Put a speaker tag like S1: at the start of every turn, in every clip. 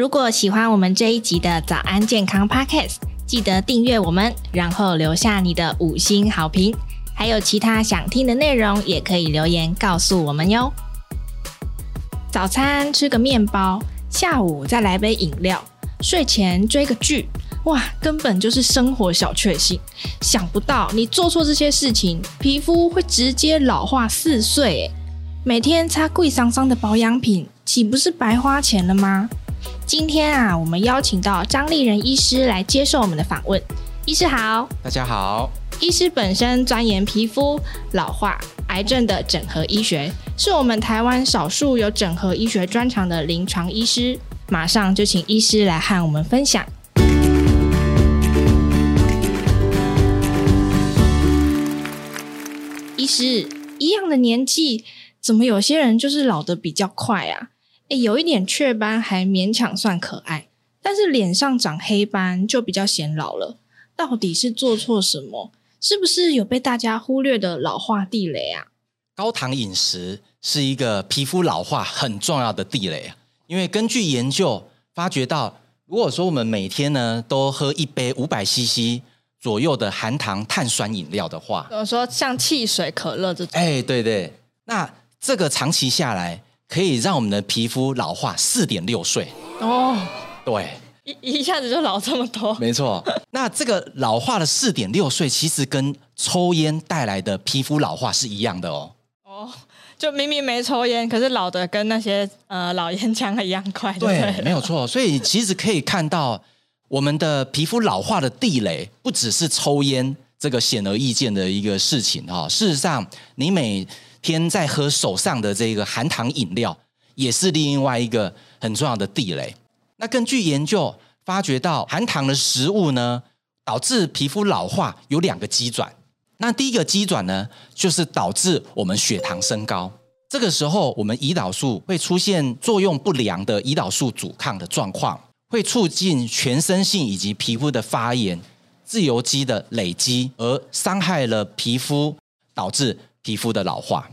S1: 如果喜欢我们这一集的早安健康 Podcast，记得订阅我们，然后留下你的五星好评。还有其他想听的内容，也可以留言告诉我们哟。早餐吃个面包，下午再来杯饮料，睡前追个剧，哇，根本就是生活小确幸。想不到你做错这些事情，皮肤会直接老化四岁。每天擦贵桑桑的保养品，岂不是白花钱了吗？今天啊，我们邀请到张立仁医师来接受我们的访问。医师好，
S2: 大家好。
S1: 医师本身钻研皮肤、老化、癌症的整合医学，是我们台湾少数有整合医学专长的临床医师。马上就请医师来和我们分享。医师，一样的年纪，怎么有些人就是老得比较快啊？诶，有一点雀斑还勉强算可爱，但是脸上长黑斑就比较显老了。到底是做错什么？是不是有被大家忽略的老化地雷啊？
S2: 高糖饮食是一个皮肤老化很重要的地雷啊！因为根据研究发觉到，如果说我们每天呢都喝一杯五百 CC 左右的含糖碳酸饮料的话，
S1: 比如说像汽水、可乐这种，
S2: 哎，对对，那这个长期下来可以让我们的皮肤老化四点六岁哦，对。
S1: 一一下子就老这么多，
S2: 没错。那这个老化的四点六岁，其实跟抽烟带来的皮肤老化是一样的哦。
S1: 哦，就明明没抽烟，可是老的跟那些呃老烟枪一样快对。
S2: 对，没有错。所以其实可以看到，我们的皮肤老化的地雷不只是抽烟这个显而易见的一个事情哈。事实上，你每天在喝手上的这个含糖饮料，也是另外一个很重要的地雷。那根据研究发觉到，含糖的食物呢，导致皮肤老化有两个机转。那第一个机转呢，就是导致我们血糖升高。这个时候，我们胰岛素会出现作用不良的胰岛素阻抗的状况，会促进全身性以及皮肤的发炎、自由基的累积，而伤害了皮肤，导致皮肤的老化。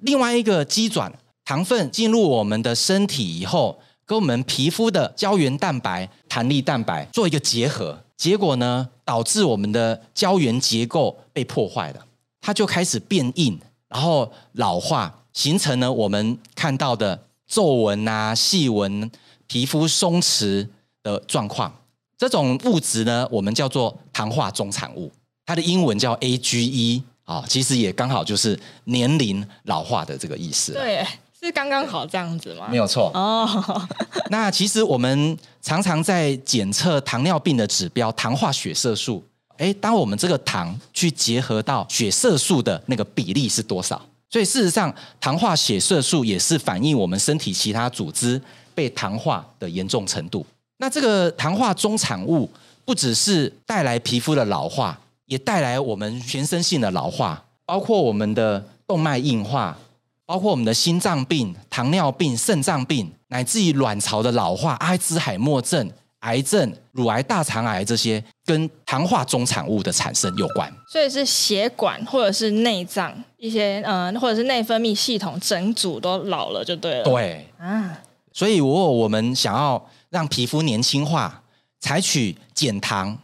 S2: 另外一个机转，糖分进入我们的身体以后。跟我们皮肤的胶原蛋白、弹力蛋白做一个结合，结果呢，导致我们的胶原结构被破坏了，它就开始变硬，然后老化，形成了我们看到的皱纹啊、细纹、皮肤松弛的状况。这种物质呢，我们叫做糖化终产物，它的英文叫 AGE 啊，其实也刚好就是年龄老化的这个意思。
S1: 对。是刚刚好这样子吗？
S2: 没有错哦。那其实我们常常在检测糖尿病的指标，糖化血色素。诶，当我们这个糖去结合到血色素的那个比例是多少？所以事实上，糖化血色素也是反映我们身体其他组织被糖化的严重程度。那这个糖化中产物不只是带来皮肤的老化，也带来我们全身性的老化，包括我们的动脉硬化。包括我们的心脏病、糖尿病、肾脏病，乃至于卵巢的老化、阿兹海默症、癌症、乳癌、大肠癌这些，跟糖化中产物的产生有关。
S1: 所以是血管或者是内脏一些，呃，或者是内分泌系统整组都老了就对了。
S2: 对啊，所以如果我们想要让皮肤年轻化，采取减糖、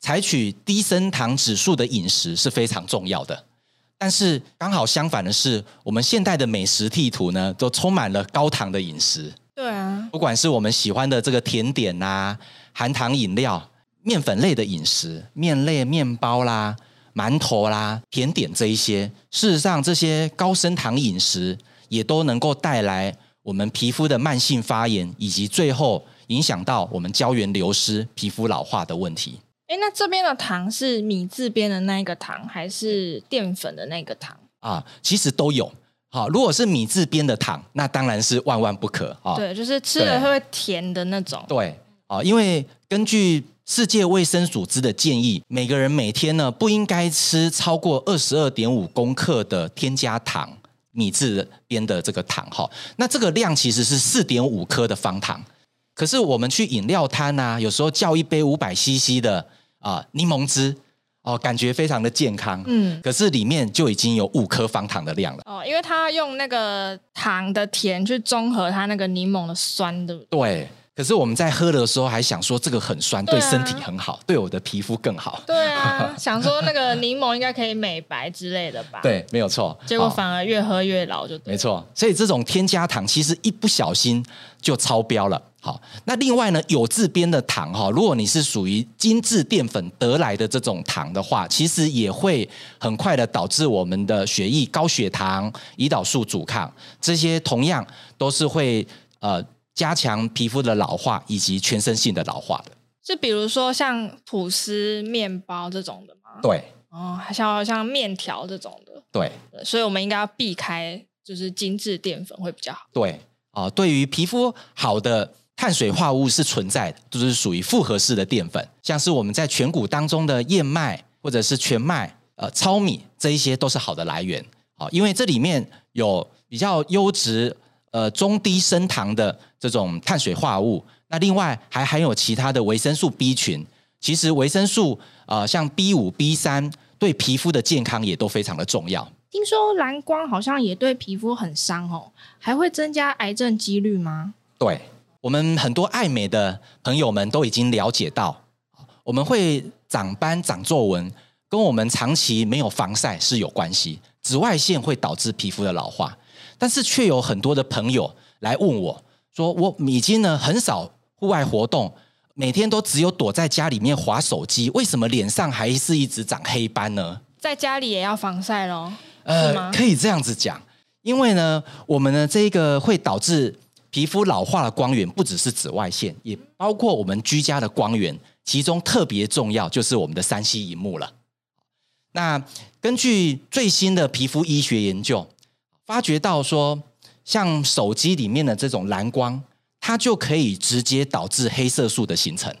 S2: 采取低升糖指数的饮食是非常重要的。但是刚好相反的是，我们现代的美食地图呢，都充满了高糖的饮食。
S1: 对啊，不
S2: 管是我们喜欢的这个甜点啊、含糖饮料、面粉类的饮食、面类面包啦、馒头啦、甜点这一些，事实上这些高升糖饮食也都能够带来我们皮肤的慢性发炎，以及最后影响到我们胶原流失、皮肤老化的问题。
S1: 哎，那这边的糖是米字边的那个糖，还是淀粉的那个糖
S2: 啊？其实都有。好，如果是米字边的糖，那当然是万万不可啊。
S1: 对，就是吃了会甜的那种。
S2: 对啊，因为根据世界卫生组织的建议，每个人每天呢不应该吃超过二十二点五公克的添加糖，米字边的这个糖哈。那这个量其实是四点五克的方糖。可是我们去饮料摊啊，有时候叫一杯五百 CC 的。啊，柠檬汁哦，感觉非常的健康。嗯，可是里面就已经有五颗方糖的量了。
S1: 哦，因为它用那个糖的甜去中和它那个柠檬的酸，对不对？
S2: 对。可是我们在喝的时候还想说这个很酸，对身体很好，对我的皮肤更好。
S1: 对啊，想说那个柠檬应该可以美白之类的吧？
S2: 对，没有错。
S1: 结果反而越喝越老，就对。
S2: 没错。所以这种添加糖其实一不小心就超标了。好，那另外呢，有字边的糖哈，如果你是属于精致淀粉得来的这种糖的话，其实也会很快的导致我们的血液高血糖、胰岛素阻抗，这些同样都是会呃。加强皮肤的老化以及全身性的老化的，
S1: 就比如说像吐司、面包这种的吗？
S2: 对，
S1: 哦，还像像面条这种的，
S2: 对，
S1: 对，所以我们应该要避开，就是精致淀粉会比较好。
S2: 对，啊、呃，对于皮肤好的碳水化合物是存在的，就是属于复合式的淀粉，像是我们在全谷当中的燕麦或者是全麦、呃糙米这一些都是好的来源，啊、呃，因为这里面有比较优质。呃，中低升糖的这种碳水化合物，那另外还含有其他的维生素 B 群。其实维生素呃，像 B 五、B 三，对皮肤的健康也都非常的重要。
S1: 听说蓝光好像也对皮肤很伤哦，还会增加癌症几率吗？
S2: 对，我们很多爱美的朋友们都已经了解到，我们会长斑、长皱纹，跟我们长期没有防晒是有关系。紫外线会导致皮肤的老化。但是却有很多的朋友来问我，说我已经呢很少户外活动，每天都只有躲在家里面划手机，为什么脸上还是一直长黑斑呢？
S1: 在家里也要防晒咯？
S2: 呃，可以这样子讲，因为呢，我们呢这个会导致皮肤老化的光源不只是紫外线，也包括我们居家的光源，其中特别重要就是我们的三 C 荧幕了。那根据最新的皮肤医学研究。发觉到说，像手机里面的这种蓝光，它就可以直接导致黑色素的形成，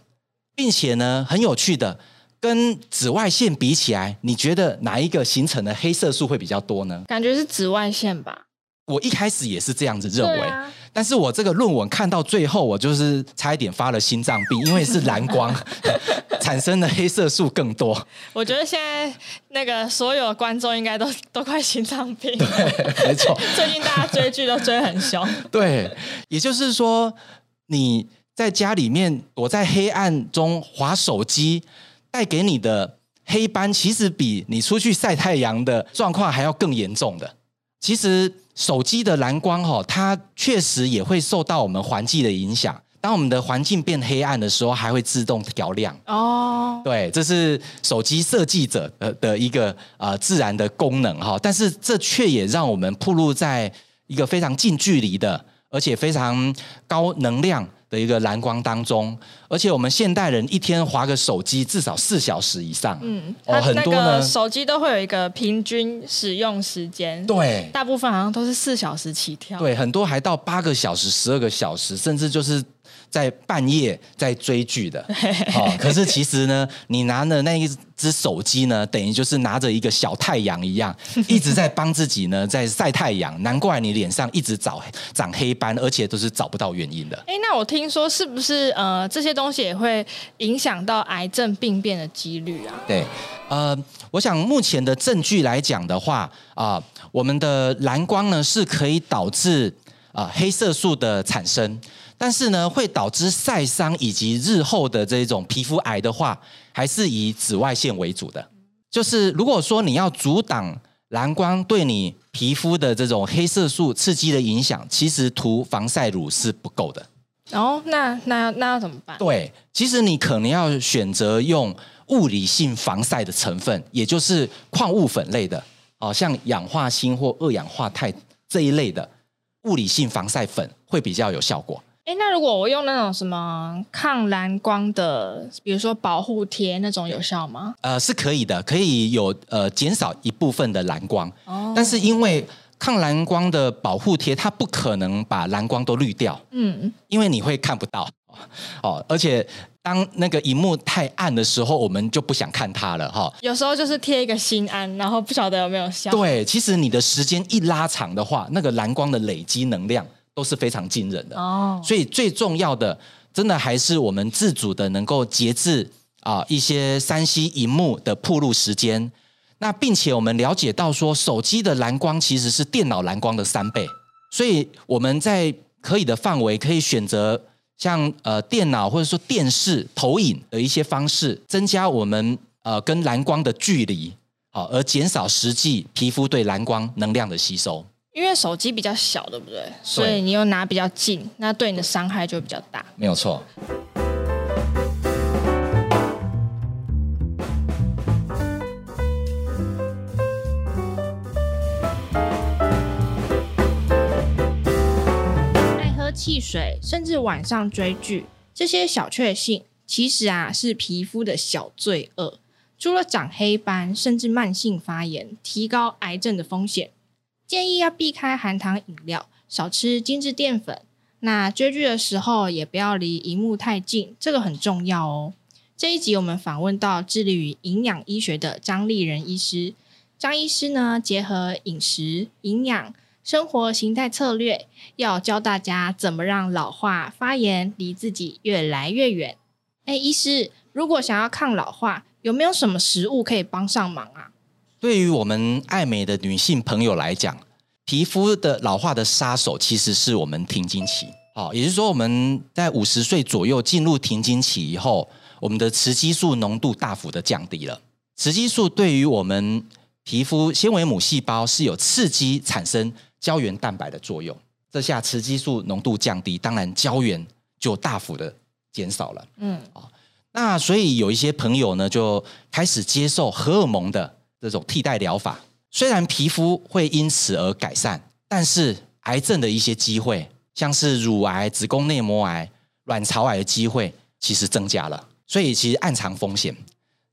S2: 并且呢，很有趣的，跟紫外线比起来，你觉得哪一个形成的黑色素会比较多呢？
S1: 感觉是紫外线吧。
S2: 我一开始也是这样子认为，啊、但是我这个论文看到最后，我就是差一点发了心脏病，因为是蓝光 产生的黑色素更多。
S1: 我觉得现在那个所有观众应该都 都快心脏病了。
S2: 对，没错。
S1: 最近大家追剧都追很凶。
S2: 对，也就是说你在家里面躲在黑暗中划手机，带给你的黑斑，其实比你出去晒太阳的状况还要更严重的。其实。手机的蓝光哈，它确实也会受到我们环境的影响。当我们的环境变黑暗的时候，还会自动调亮。哦，对，这是手机设计者的的一个呃自然的功能哈。但是这却也让我们暴露在一个非常近距离的，而且非常高能量。的一个蓝光当中，而且我们现代人一天划个手机至少四小时以上。嗯，哦，很多呢，
S1: 手机都会有一个平均使用时间。
S2: 对，
S1: 大部分好像都是四小时起跳。
S2: 对，很多还到八个小时、十二个小时，甚至就是。在半夜在追剧的，哦，可是其实呢，你拿的那一只手机呢，等于就是拿着一个小太阳一样，一直在帮自己呢在晒太阳。难怪你脸上一直长长黑斑，而且都是找不到原因的。
S1: 哎，那我听说是不是呃这些东西也会影响到癌症病变的几率啊？
S2: 对，呃，我想目前的证据来讲的话啊，呃，我们的蓝光呢是可以导致啊，呃，黑色素的产生。但是呢，会导致晒伤以及日后的这种皮肤癌的话，还是以紫外线为主的。就是如果说你要阻挡蓝光对你皮肤的这种黑色素刺激的影响，其实涂防晒乳是不够的。
S1: 哦，那那要那要怎么办？
S2: 对，其实你可能要选择用物理性防晒的成分，也就是矿物粉类的，哦，像氧化锌或二氧化钛这一类的物理性防晒粉会比较有效果。
S1: 哎，那如果我用那种什么抗蓝光的，比如说保护贴那种有效吗？
S2: 呃，是可以的，可以有呃减少一部分的蓝光。哦。但是因为抗蓝光的保护贴，它不可能把蓝光都滤掉。嗯。因为你会看不到。哦。而且当那个荧幕太暗的时候，我们就不想看它了。哈、哦。
S1: 有时候就是贴一个心安，然后不晓得有没有效。
S2: 对，其实你的时间一拉长的话，那个蓝光的累积能量。都是非常惊人的哦，所以最重要的，真的还是我们自主的能够节制啊一些三 C 荧幕的曝露时间。那并且我们了解到说，手机的蓝光其实是电脑蓝光的三倍，所以我们在可以的范围可以选择像呃电脑或者说电视投影的一些方式，增加我们呃跟蓝光的距离，好，而减少实际皮肤对蓝光能量的吸收。
S1: 因为手机比较小，对不对？所以你又拿比较近，那对你的伤害就比较大。
S2: 没有错。
S1: 爱喝汽水，甚至晚上追剧，这些小确幸，其实啊是皮肤的小罪恶。除了长黑斑，甚至慢性发炎，提高癌症的风险。建议要避开含糖饮料，少吃精致淀粉。那追剧的时候，也不要离荧幕太近，这个很重要哦。这一集我们访问到致力于营养医学的张立仁医师。张医师呢，结合饮食、营养。生活形态策略，要教大家怎么让老化发炎离自己越来越远。哎，医师，如果想要抗老化，有没有什么食物可以帮上忙啊？
S2: 对于我们爱美的女性朋友来讲，皮肤的老化的杀手其实是我们停经期。哦，也就是说，我们在五十岁左右进入停经期以后，我们的雌激素浓度大幅的降低了。雌激素对于我们皮肤纤维母细胞是有刺激产生。胶原蛋白的作用，这下雌激素浓度降低，当然胶原就大幅的减少了。嗯，啊，那所以有一些朋友呢，就开始接受荷尔蒙的这种替代疗法。虽然皮肤会因此而改善，但是癌症的一些机会，像是乳癌、子宫内膜癌、卵巢癌的机会，其实增加了。所以其实暗藏风险。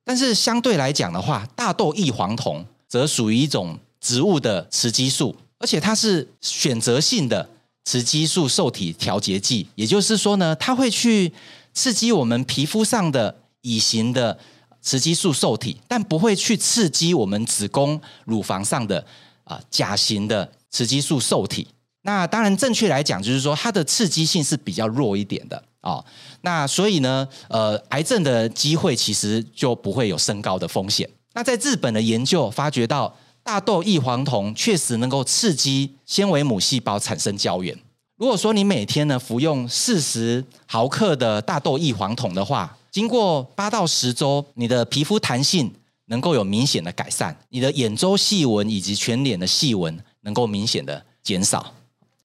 S2: 但是相对来讲的话，大豆异黄酮则属于一种植物的雌激素。而且它是选择性的雌激素受体调节剂，也就是说呢，它会去刺激我们皮肤上的乙型的雌激素受体，但不会去刺激我们子宫乳房上的啊甲型的雌激素受体。那当然，正确来讲，就是说它的刺激性是比较弱一点的啊。那所以呢，呃，癌症的机会其实就不会有升高的风险。那在日本的研究发觉到。大豆异黄酮确实能够刺激纤维母细胞产生胶原。如果说你每天呢服用四十毫克的大豆异黄酮的话，经过八到十周，你的皮肤弹性能够有明显的改善，你的眼周细纹以及全脸的细纹能够明显的减少。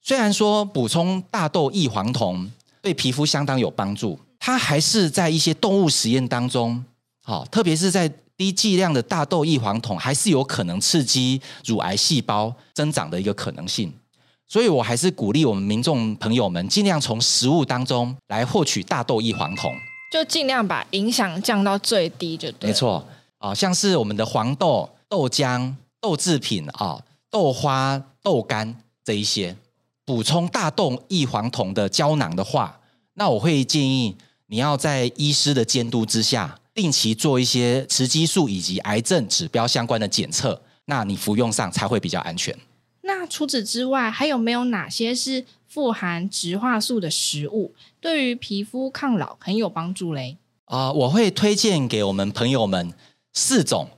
S2: 虽然说补充大豆异黄酮对皮肤相当有帮助，它还是在一些动物实验当中，好，特别是在。低剂量的大豆异黄酮还是有可能刺激乳癌细胞增长的一个可能性，所以我还是鼓励我们民众朋友们尽量从食物当中来获取大豆异黄酮，
S1: 就尽量把影响降到最低就对。
S2: 没错啊，像是我们的黄豆、豆浆、豆制品啊、豆花、豆干这一些，补充大豆异黄酮的胶囊的话，那我会建议你要在医师的监督之下。定期做一些雌激素以及癌症指标相关的检测，那你服用上才会比较安全。
S1: 那除此之外，还有没有哪些是富含植化素的食物，对于皮肤抗老很有帮助嘞？
S2: 啊、呃，我会推荐给我们朋友们四种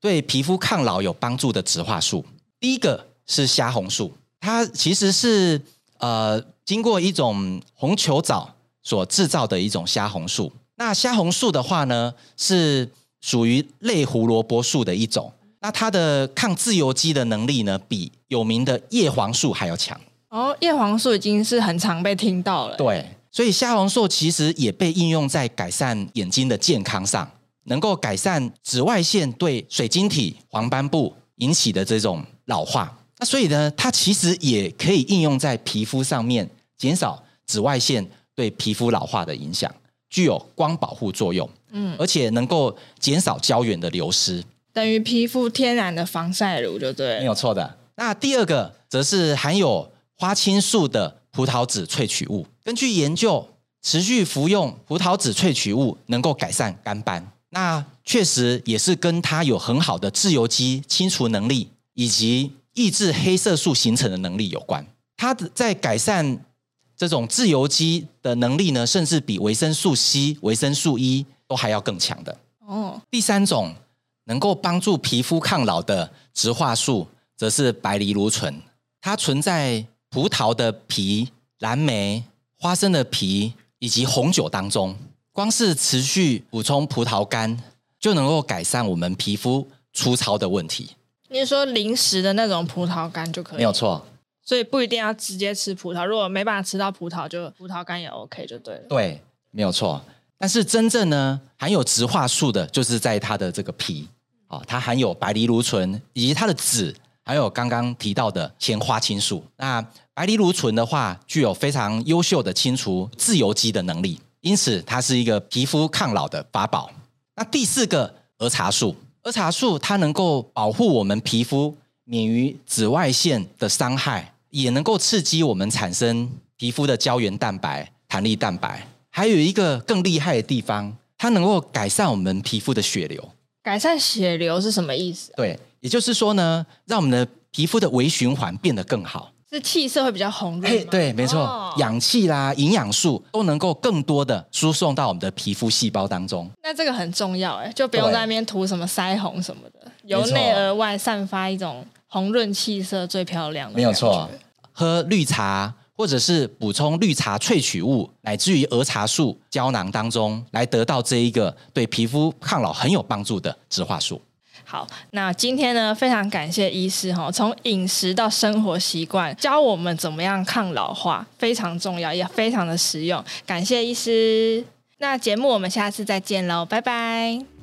S2: 对皮肤抗老有帮助的植化素。第一个是虾红素，它其实是呃经过一种红球藻所制造的一种虾红素。那虾红素的话呢，是属于类胡萝卜素的一种。那它的抗自由基的能力呢，比有名的叶黄素还要强。
S1: 哦，叶黄素已经是很常被听到了。
S2: 对，所以虾红素其实也被应用在改善眼睛的健康上，能够改善紫外线对水晶体黄斑部引起的这种老化。那所以呢，它其实也可以应用在皮肤上面，减少紫外线对皮肤老化的影响。具有光保护作用，嗯，而且能够减少胶原的流失，
S1: 等于皮肤天然的防晒乳，就对，
S2: 没有错的。那第二个则是含有花青素的葡萄籽萃取物。根据研究，持续服用葡萄籽萃取物能够改善肝斑，那确实也是跟它有很好的自由基清除能力以及抑制黑色素形成的能力有关。它的在改善。这种自由基的能力呢，甚至比维生素 C、维生素 E 都还要更强的。哦，第三种能够帮助皮肤抗老的植化素，则是白藜芦醇。它存在葡萄的皮、蓝莓、花生的皮以及红酒当中，光是持续补充葡萄干就能够改善我们皮肤粗糙的问题。
S1: 你是说零食的那种葡萄干就可以？
S2: 没有错。
S1: 所以不一定要直接吃葡萄，如果没办法吃到葡萄，就葡萄干也 OK 就对了。
S2: 对，没有错。但是真正呢，含有植化素的，就是在它的这个皮啊，它含有白藜芦醇以及它的籽，还有刚刚提到的前花青素。那白藜芦醇的话，具有非常优秀的清除自由基的能力，因此它是一个皮肤抗老的法宝。那第四个，儿茶素，儿茶素它能够保护我们皮肤免于紫外线的伤害。也能够刺激我们产生皮肤的胶原蛋白、弹力蛋白，还有一个更厉害的地方，它能够改善我们皮肤的血流。
S1: 改善血流是什么意思？
S2: 对，也就是说呢，让我们的皮肤的微循环变得更好，
S1: 是气色会比较红润。
S2: 对，没错，哦、氧气啦、营养素都能够更多的输送到我们的皮肤细胞当中。
S1: 那这个很重要哎，就不用在那边涂什么腮红什么的，由内而外散发一种红润气色，最漂亮的。
S2: 没有错。喝绿茶，或者是补充绿茶萃取物，乃至于儿茶素胶囊当中，来得到这一个对皮肤抗老很有帮助的植化素。
S1: 好，那今天呢，非常感谢医师哈，从饮食到生活习惯，教我们怎么样抗老化，非常重要，也非常的实用。感谢医师。那节目我们下次再见喽，拜拜。